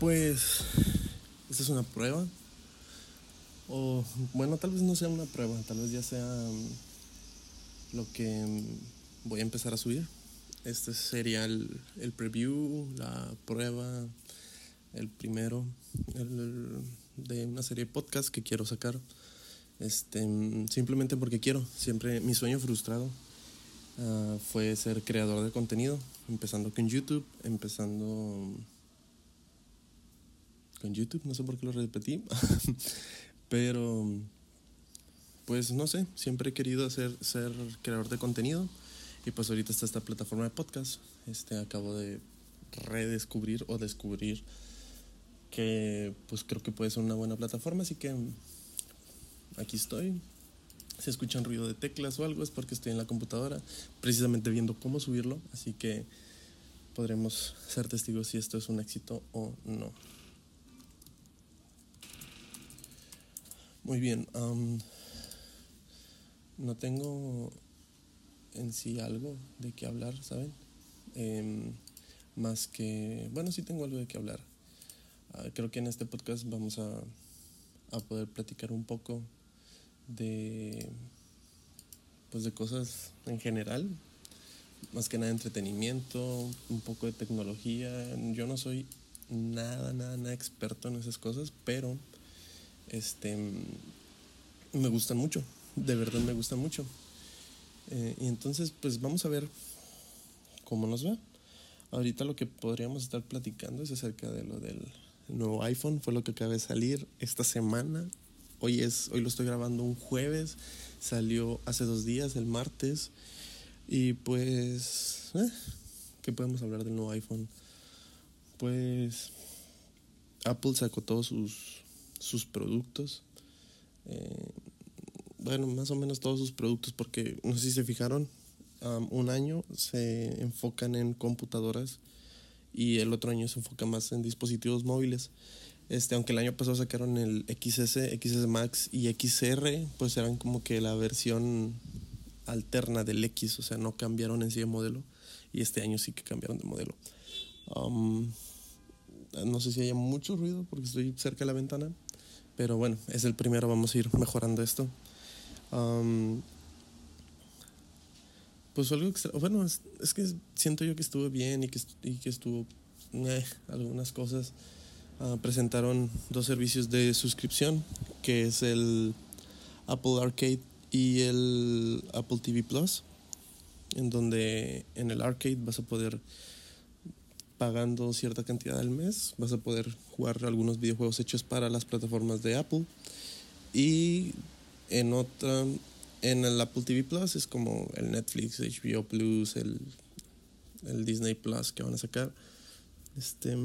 Pues esta es una prueba. O bueno, tal vez no sea una prueba, tal vez ya sea mm, lo que mm, voy a empezar a subir. Este sería el, preview, la prueba, el primero de una serie de podcast que quiero sacar. Este, mm, simplemente porque quiero. Siempre mi sueño frustrado ah, fue ser creador de contenido, empezando con YouTube, empezando con YouTube, no sé por qué lo repetí, pero pues no sé, siempre he querido hacer, ser creador de contenido y pues ahorita está esta plataforma de podcast, este acabo de redescubrir o descubrir que pues creo que puede ser una buena plataforma, así que aquí estoy. Si escuchan ruido de teclas o algo es porque estoy en la computadora precisamente viendo cómo subirlo, así que podremos ser testigos si esto es un éxito o no. Muy bien. no tengo en sí algo de qué hablar, ¿saben? Em, más que, bueno, sí tengo algo de qué hablar. Ah, creo que en este podcast vamos a, a poder platicar un poco de, pues de cosas en general, más que nada entretenimiento, un poco de tecnología. Yo no soy nada, nada, nada experto en esas cosas, pero este, me gustan mucho, de verdad me gustan mucho. Eh, y entonces, pues vamos a ver cómo nos va. Ahorita lo que podríamos estar platicando es acerca de lo del nuevo iPhone, fue lo que acaba de salir esta semana. Hoy es, hoy lo estoy grabando un jueves, salió hace dos días, el martes. Y pues, eh, ¿qué podemos hablar del nuevo iPhone? Pues Apple sacó todos sus sus productos. Eh, bueno, más o menos todos sus productos, porque no sé si se fijaron, un año se enfocan en computadoras y el otro año se enfoca más en dispositivos móviles. Este, aunque el año pasado sacaron el XS, XS Max y XR, pues eran como que la versión alterna del X, o sea, no cambiaron en sí de modelo. Y este año sí que cambiaron de modelo. no sé si haya mucho ruido porque estoy cerca de la ventana. Pero bueno, es el primero, vamos a ir mejorando esto. pues algo extra, bueno, es, que siento yo que estuvo bien y que, que estuvo eh, algunas cosas. Ah, presentaron dos servicios de suscripción, que es el Apple Arcade y el Apple TV Plus, en donde en el arcade vas a poder pagando cierta cantidad al mes vas a poder jugar algunos videojuegos hechos para las plataformas de Apple y en otra en el Apple TV Plus es como el Netflix, HBO Plus, el, el Disney Plus que van a sacar. Este,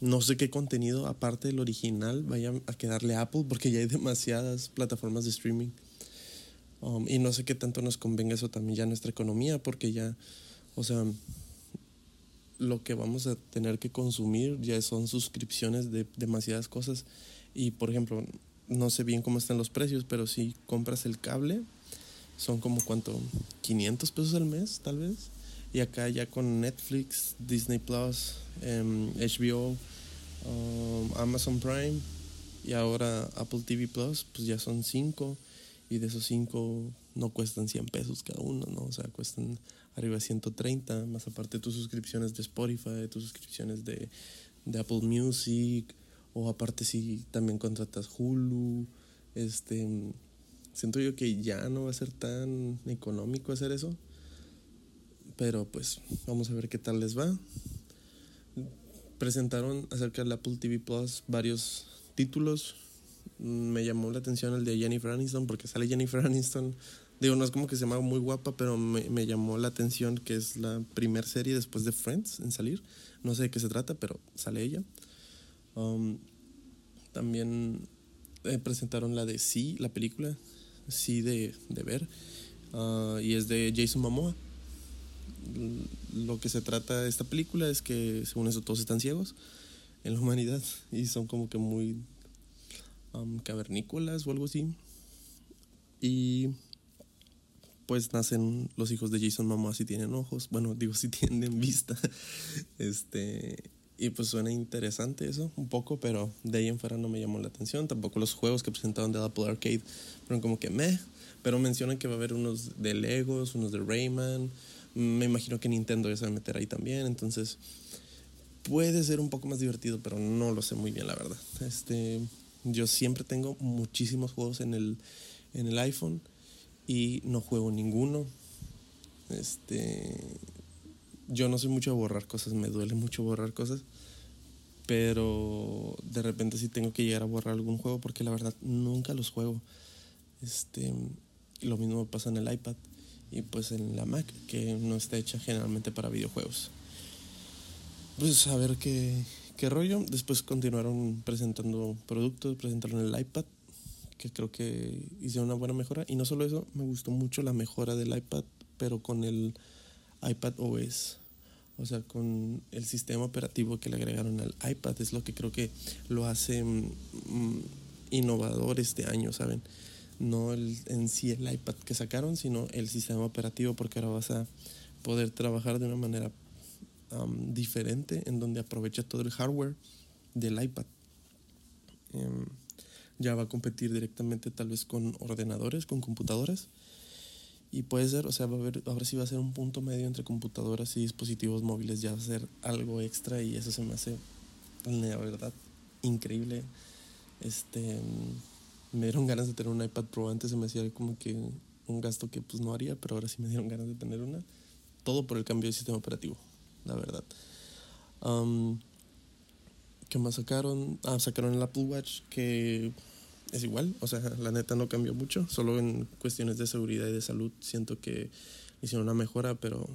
no sé qué contenido aparte del original vaya a quedarle a Apple porque ya hay demasiadas plataformas de streaming. Um, y no sé qué tanto nos convenga eso también ya a nuestra economía porque ya, o sea, lo que vamos a tener que consumir ya son suscripciones de demasiadas cosas. Y por ejemplo, no sé bien cómo están los precios, pero si compras el cable, son como cuánto, 500 pesos al mes, tal vez. Y acá ya con Netflix, Disney Plus, HBO, em, um, Amazon Prime y ahora Apple TV Plus, pues ya son 5. Y de esos 5 no cuestan 100 pesos cada uno, ¿no? O sea, cuestan arriba de 130, más aparte tus suscripciones de Spotify, tus suscripciones de, Apple Music, o aparte si también contratas Hulu, este, siento yo que ya no va a ser tan económico hacer eso, pero pues vamos a ver qué tal les va. Presentaron acerca del Apple TV Plus varios títulos. Me llamó la atención el de Jennifer Aniston porque sale Jennifer Aniston Digo, no es como que se llama muy guapa, pero me, llamó la atención que es la primera serie después de Friends en salir. No sé de qué se trata, pero sale ella. Um, también eh, presentaron la de Sí, la película. Sí de, ver. Uh, y es de Jason Momoa. Lo que se trata de esta película es que, según eso, todos están ciegos en la humanidad y son como que muy um, cavernícolas o algo así. Y pues nacen los hijos de Jason Momoa si tienen ojos, bueno, digo si tienen vista. Este, Y pues suena interesante eso, un poco, pero de ahí en fuera no me llamó la atención. Tampoco los juegos que presentaron de Apple Arcade fueron como que meh. Pero mencionan que va a haber unos de Legos, unos de Rayman. Me imagino que Nintendo ya se va a meter ahí también. Entonces puede ser un poco más divertido, pero no lo sé muy bien, la verdad. Este, yo siempre tengo muchísimos juegos en el, en el iPhone y no juego ninguno. Este, yo no soy mucho a borrar cosas, me duele mucho borrar cosas. Pero de repente sí tengo que llegar a borrar algún juego porque la verdad nunca los juego. Este, lo mismo pasa en el iPad y pues en la Mac, que no está hecha generalmente para videojuegos. Pues a ver qué, qué rollo. Después continuaron presentando productos, presentaron el iPad, que creo que hicieron una buena mejora. Y no solo eso, me gustó mucho la mejora del iPad, pero con el iPad OS. O sea, con el sistema operativo que le agregaron al iPad. Es lo que creo que lo hace mm, mm, innovador este año, ¿saben? No en sí el iPad que sacaron, sino el sistema operativo, porque ahora vas a poder trabajar de una manera diferente en donde aprovecha todo el hardware del iPad. Em, ya va a competir directamente tal vez con ordenadores, con computadoras. Y puede ser, o sea, va a haber, ahora sí va a ser un punto medio entre computadoras y dispositivos móviles, ya va a ser algo extra y eso se me hace, la verdad, increíble. Este, me dieron ganas de tener un iPad Pro, antes se me hacía como que un gasto que pues no haría, pero ahora sí me dieron ganas de tener una. Todo por el cambio de sistema operativo, la verdad. ¿Qué más sacaron? Ah, sacaron el Apple Watch que es igual, o sea, la neta no cambió mucho, solo en cuestiones de seguridad y de salud siento que hicieron una mejora, pero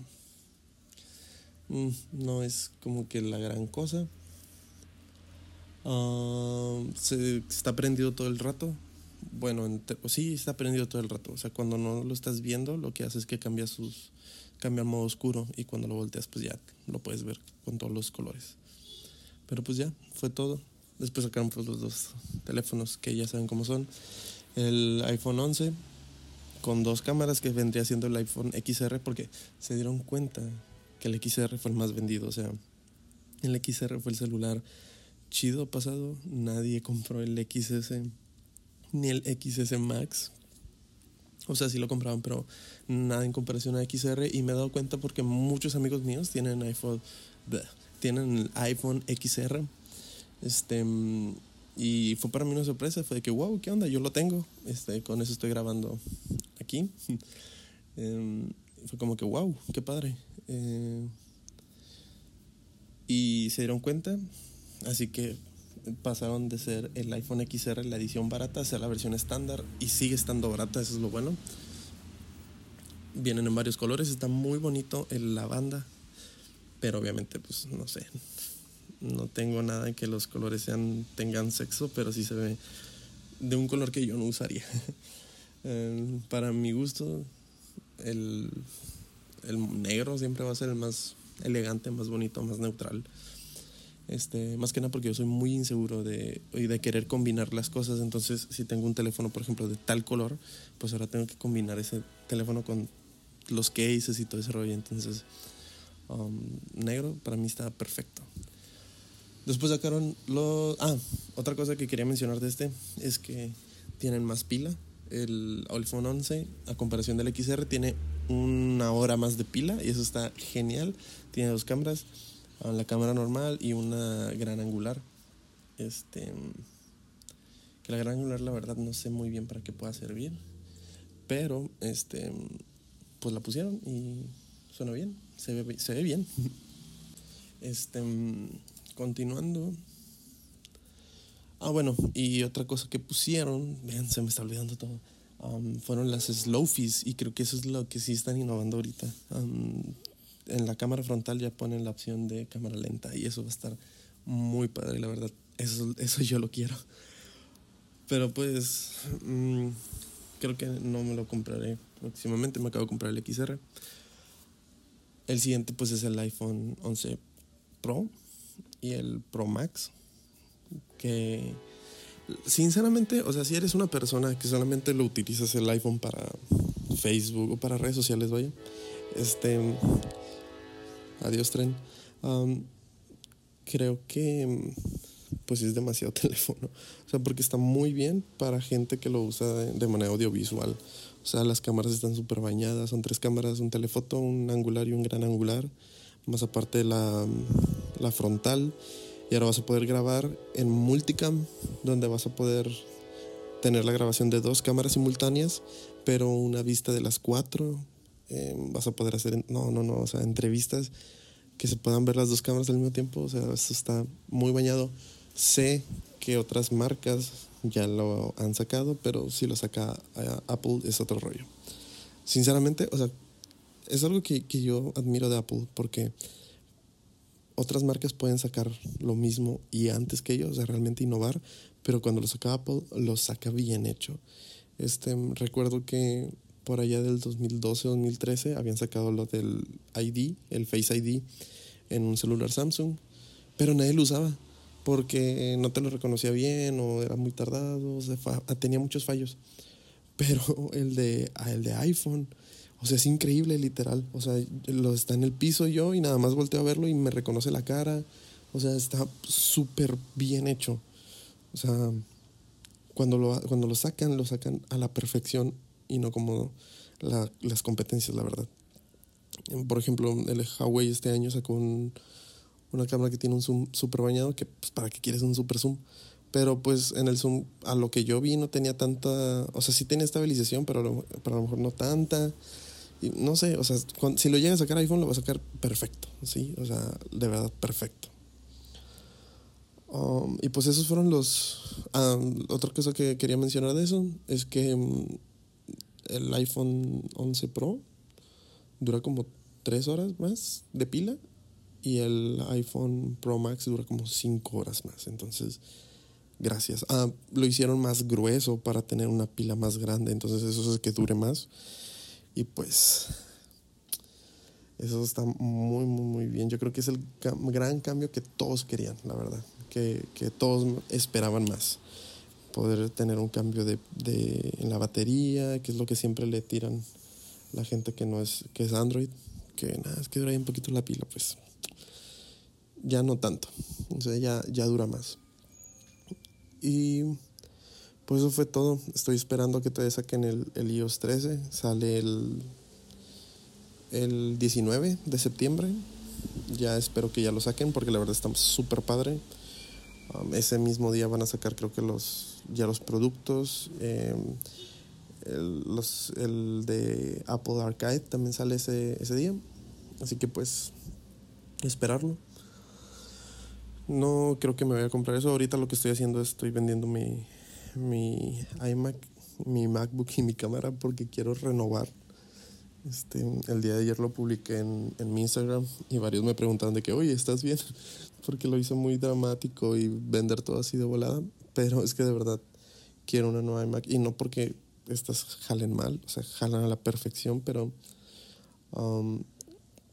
mm, no es como que la gran cosa. Ah, se está prendido todo el rato. Bueno, sí, está prendido todo el rato. O sea, cuando no lo estás viendo, lo que hace es que cambia sus cambia modo oscuro y cuando lo volteas, pues ya lo puedes ver con todos los colores. Pero pues ya, fue todo. Después sacaron pues, los dos teléfonos que ya saben cómo son. El iPhone 11 con dos cámaras que vendría siendo el iPhone XR porque se dieron cuenta que el XR fue el más vendido. O sea, el XR fue el celular chido pasado. Nadie compró el XS ni el XS Max. O sea, sí lo compraban, pero nada en comparación a XR. Y me he dado cuenta porque muchos amigos míos tienen iPhone, tienen el iPhone XR este, y fue para mí una sorpresa, fue de que, wow, ¿qué onda? Yo lo tengo, este, con eso estoy grabando aquí. Em, fue como que, wow, qué padre. Eh, y se dieron cuenta, así que pasaron de ser el iPhone XR, la edición barata, a ser la versión estándar y sigue estando barata, eso es lo bueno. Vienen en varios colores, está muy bonito el lavanda, pero obviamente, pues no sé, no tengo nada en que los colores sean, tengan sexo, pero sí se ve de un color que yo no usaría. Eh, para mi gusto, el, el, negro siempre va a ser el más elegante, más bonito, más neutral. Este, más que nada porque yo soy muy inseguro de, de querer combinar las cosas. Entonces, si tengo un teléfono, por ejemplo, de tal color, pues ahora tengo que combinar ese teléfono con los cases y todo ese rollo. Entonces, um, negro para mí está perfecto. Después sacaron los... Ah, otra cosa que quería mencionar de este es que tienen más pila. El iPhone 11, a comparación del XR, tiene una hora más de pila y eso está genial. Tiene dos cámaras, la cámara normal y una gran angular. Este, que la gran angular la verdad no sé muy bien para qué pueda servir, pero este, pues la pusieron y suena bien, se ve, se ve bien. Este, continuando. Ah, bueno, y otra cosa que pusieron, vean, se me está olvidando todo, um, fueron las slow y creo que eso es lo que sí están innovando ahorita. Um, en la cámara frontal ya ponen la opción de cámara lenta y eso va a estar muy padre, la verdad. Eso, eso yo lo quiero. Pero pues, mm, creo que no me lo compraré próximamente. Me acabo de comprar el XR. El siguiente pues es el iPhone 11 Pro y el Pro Max. Que sinceramente, o sea, si eres una persona que solamente lo utilizas el iPhone para Facebook o para redes sociales, vaya, este, adiós tren. creo que pues es demasiado teléfono. O sea, porque está muy bien para gente que lo usa de manera audiovisual. O sea, las cámaras están súper bañadas. Son tres cámaras, un telefoto, un angular y un gran angular. Más aparte la, la frontal. Y ahora vas a poder grabar en multicam, donde vas a poder tener la grabación de dos cámaras simultáneas, pero una vista de las cuatro. Em, vas a poder hacer, no, no, no, o sea, entrevistas que se puedan ver las dos cámaras al mismo tiempo. O sea, eso está muy bañado. Sé que otras marcas ya lo han sacado, pero si lo saca Apple es otro rollo. Sinceramente, o sea, es algo que, que yo admiro de Apple porque otras marcas pueden sacar lo mismo y antes que ellos, o sea, realmente innovar, pero cuando lo saca Apple, lo saca bien hecho. Este, recuerdo que por allá del 2012-2013 habían sacado lo del ID, el Face ID, en un celular Samsung, pero nadie lo usaba porque no te lo reconocía bien o era muy tardado, o tenía muchos fallos. Pero el de, ah, el de iPhone, o sea, es increíble, literal. O sea, lo está en el piso yo y nada más volteo a verlo y me reconoce la cara. O sea, está súper bien hecho. O sea, cuando lo, cuando lo sacan, lo sacan a la perfección y no como las competencias, la verdad. Por ejemplo, el Huawei este año sacó un, una cámara que tiene un zoom súper bañado, que pues para qué quieres un super zoom. Pero pues en el zoom, a lo que yo vi, no tenía tanta, o sea, sí tenía estabilización, pero, a lo, pero a lo mejor no tanta. Y no sé, o sea, si lo llega a sacar iPhone, lo va a sacar perfecto, ¿sí? O sea, de verdad, perfecto. Um, y pues esos fueron los... otra cosa que quería mencionar de eso es que um, el iPhone 11 Pro dura como 3 horas más de pila y el iPhone Pro Max dura como 5 horas más. Entonces, gracias. Ah, lo hicieron más grueso para tener una pila más grande, entonces eso es que dure más. Y pues, eso está muy, muy, muy bien. Yo creo que es el gran cambio que todos querían, la verdad. Que, que todos esperaban más. Poder tener un cambio de, de, en la batería, que es lo que siempre le tiran la gente que no es, que es Android. Que nada, es que dura ahí un poquito la pila, pues ya no tanto. O sea, ya, ya dura más. Y pues eso fue todo. Estoy esperando que todavía saquen el, el iOS 13. Sale el, el 19 de septiembre. Ya espero que ya lo saquen porque la verdad está súper padre. Ese mismo día van a sacar creo que los ya los productos. Em, el, los, de Apple Arcade también sale ese, ese día. Así que pues esperarlo. No creo que me voy a comprar eso. Ahorita lo que estoy haciendo es estoy vendiendo mi, mi iMac, mi MacBook y mi cámara porque quiero renovar. Este, el día de ayer lo publiqué en, en mi Instagram y varios me preguntaban de que, oye, ¿estás bien? porque lo hice muy dramático y vender todo así de volada. Pero es que de verdad quiero una nueva iMac y no porque estas jalen mal, o sea, jalan a la perfección, pero um,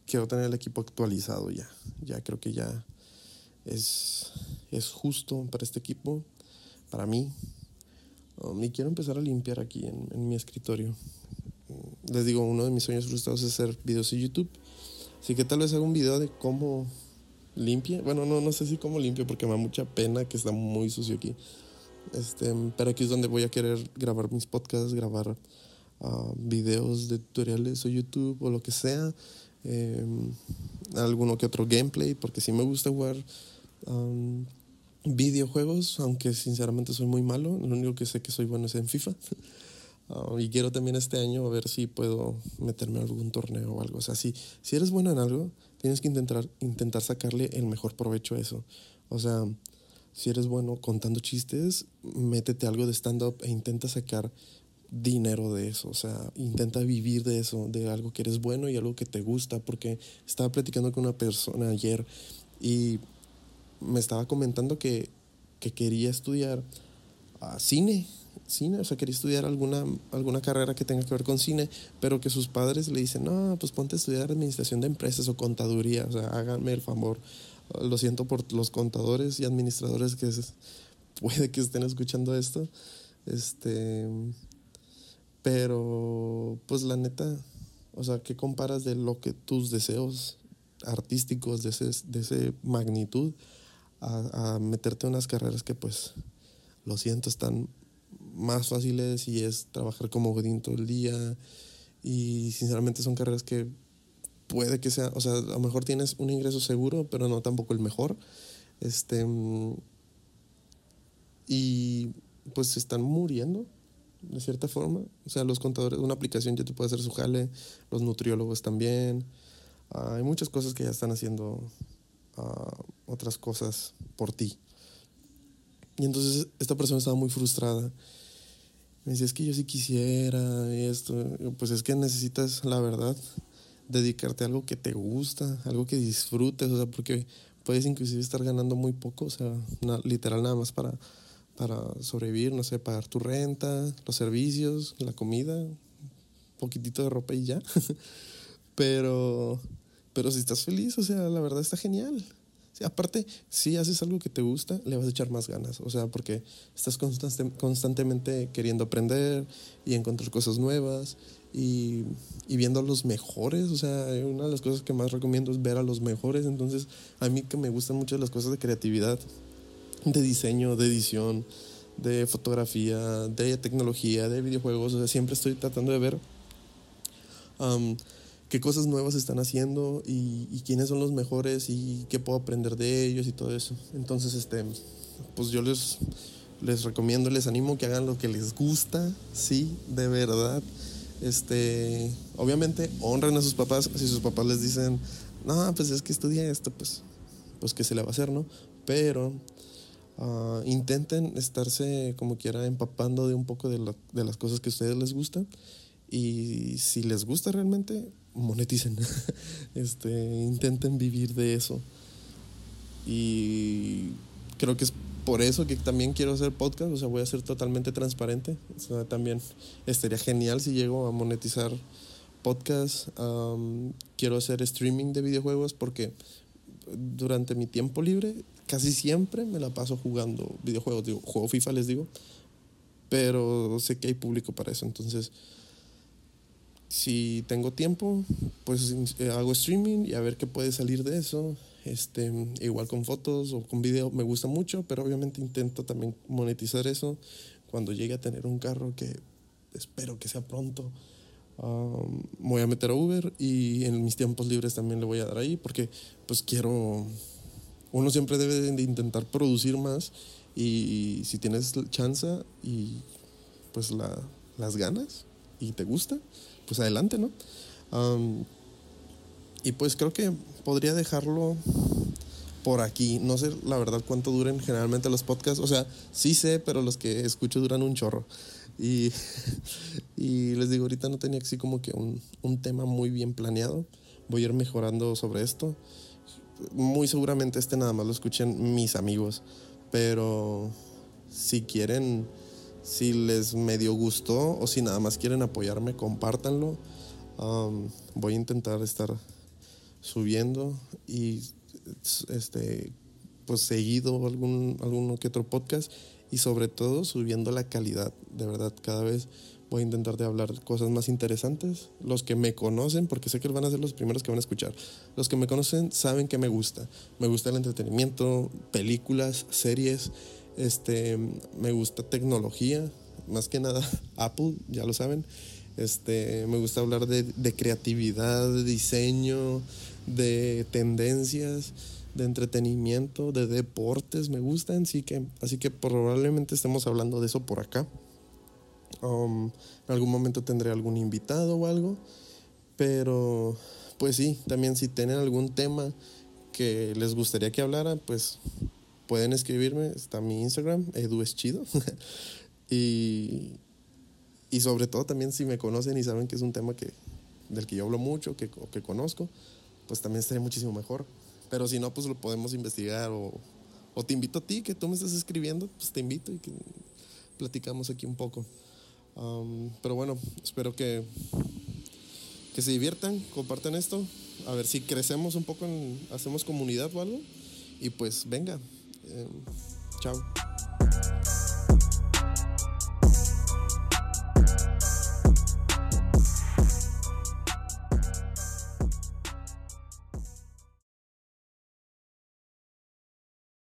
quiero tener el equipo actualizado ya. Ya creo que ya es, es justo para este equipo, para mí. Um, y quiero empezar a limpiar aquí en, en, mi escritorio. Les digo, uno de mis sueños frustrados es hacer videos en YouTube. Así que tal vez haga un video de cómo limpie. Bueno, no, no sé si cómo limpio porque me da mucha pena que está muy sucio aquí. Este, pero aquí es donde voy a querer grabar mis podcasts, grabar uh, videos de tutoriales o YouTube o lo que sea. Eh, alguno que otro gameplay, porque sí me gusta jugar videojuegos, aunque sinceramente soy muy malo. Lo único que sé que soy bueno es en FIFA. Ah, y quiero también este año a ver si puedo meterme a algún torneo o algo. O sea, si, si eres bueno en algo, tienes que intentar, intentar sacarle el mejor provecho a eso. O sea, si eres bueno contando chistes, métete algo de stand-up e intenta sacar dinero de eso, o sea, intenta vivir de eso, de algo que eres bueno y algo que te gusta, porque estaba platicando con una persona ayer y me estaba comentando que, quería estudiar uh, cine, cine, o sea, quería estudiar alguna, alguna carrera que tenga que ver con cine, pero que sus padres le dicen, no, pues ponte a estudiar administración de empresas o contaduría, o sea, háganme el favor. Lo siento por los contadores y administradores que puede que estén escuchando esto. Este, pero, pues la neta, o sea, ¿qué comparas de lo que tus deseos artísticos de ese, de ese magnitud a, meterte en unas carreras que pues, lo siento, están más fáciles y es trabajar como godín todo el día y sinceramente son carreras que puede que sea, o sea, a lo mejor tienes un ingreso seguro, pero no tampoco el mejor. Este y pues se están muriendo de cierta forma. O sea, los contadores, una aplicación ya te puede hacer su jale, los nutriólogos también. Ah, hay muchas cosas que ya están haciendo ah, otras cosas por ti. Y entonces esta persona estaba muy frustrada. Me decía, es que yo sí quisiera esto. Pues es que necesitas, la verdad, dedicarte a algo que te gusta, algo que disfrutes, o sea, porque puedes inclusive estar ganando muy poco, o sea, literal nada más para para sobrevivir, no sé, pagar tu renta, los servicios, la comida, un poquitito de ropa y ya. pero, pero si estás feliz, o sea, la verdad está genial. Aparte, si haces algo que te gusta, le vas a echar más ganas. O sea, porque estás constantemente queriendo aprender y encontrar cosas nuevas y, viendo a los mejores. O sea, una de las cosas que más recomiendo es ver a los mejores. Entonces, a mí que me gustan mucho las cosas de creatividad, de diseño, de edición, de fotografía, de tecnología, de videojuegos. O sea, siempre estoy tratando de ver qué cosas nuevas están haciendo y, quiénes son los mejores y qué puedo aprender de ellos y todo eso. Entonces, este, pues yo les, les recomiendo, les animo que hagan lo que les gusta, sí, de verdad. Este, obviamente honren a sus papás. Si sus papás les dicen, no, pues es que estudia esto, pues, pues que se le va a hacer, ¿no? Pero Ah, intenten estarse como quiera empapando de un poco de, de, las cosas que a ustedes les gustan y si les gusta realmente, moneticen. este, intenten vivir de eso. Y creo que es por eso que también quiero hacer podcast, o sea, voy a ser totalmente transparente. O sea, también estaría genial si llego a monetizar podcast. quiero hacer streaming de videojuegos porque durante mi tiempo libre casi siempre me la paso jugando videojuegos, digo, juego FIFA les digo, pero sé que hay público para eso, entonces si tengo tiempo, pues eh, hago streaming y a ver qué puede salir de eso. Este, igual con fotos o con video me gusta mucho, pero obviamente intento también monetizar eso cuando llegue a tener un carro que espero que sea pronto. voy a meter a Uber y en mis tiempos libres también le voy a dar ahí porque pues quiero uno siempre debe de intentar producir más y, si tienes chance y pues la, las ganas y te gusta, pues adelante, ¿no? y pues creo que podría dejarlo por aquí. No sé la verdad cuánto duren generalmente los podcasts. O sea, sí sé, pero los que escucho duran un chorro. Y, y les digo, ahorita no tenía así como que un, un tema muy bien planeado. Voy a ir mejorando sobre esto muy seguramente este nada más lo escuchen mis amigos, pero si quieren, si les medio gustó o si nada más quieren apoyarme, compártanlo. Um, voy a intentar estar subiendo y este pues seguido algún alguno que otro podcast y sobre todo subiendo la calidad de verdad cada vez Voy a intentar de hablar cosas más interesantes. Los que me conocen, porque sé que van a ser los primeros que van a escuchar. Los que me conocen saben que me gusta. Me gusta el entretenimiento, películas, series. Este, me gusta tecnología, más que nada Apple, ya lo saben. Este, me gusta hablar de, creatividad, de diseño, de tendencias, de entretenimiento, de deportes, me gustan, así que, así que probablemente estemos hablando de eso por acá. Um, en algún momento tendré algún invitado o algo. Pero, pues sí, también si tienen algún tema que les gustaría que hablara, pues pueden escribirme. Está mi Instagram, Edu es chido. y, y sobre todo también si me conocen y saben que es un tema que, del que yo hablo mucho, que, que conozco, pues también estaría muchísimo mejor. Pero si no, pues lo podemos investigar o, o te invito a ti, que tú me estás escribiendo, pues te invito y que platicamos aquí un poco pero bueno, espero que, que se diviertan, compartan esto, a ver si crecemos un poco, hacemos comunidad o algo. Y pues venga, tchau.